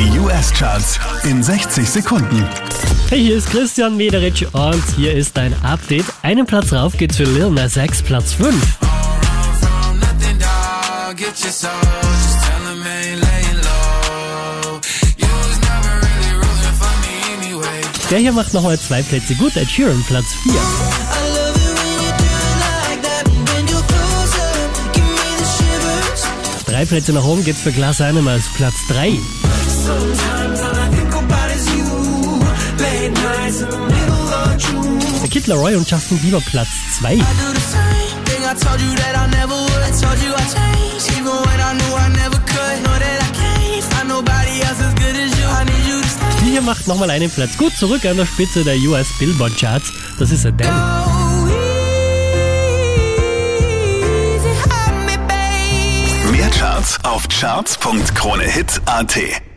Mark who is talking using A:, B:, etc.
A: Die US-Charts in 60 Sekunden.
B: Hey, hier ist Christian Mederitsch und hier ist dein Update. Einen Platz rauf geht's für Lil Nas X, Platz 5. Der hier macht nochmal zwei Plätze gut, Ed Sheeran, Platz 4. Drei Plätze nach oben geht's für Glass Animals, Platz 3. Der Kid Laroi und Justin Bieber, Platz 2. Die hier macht nochmal einen Platz gut zurück an der Spitze der US Billboard Charts. Das ist Adele.
A: Mehr Charts auf charts.kronehit.at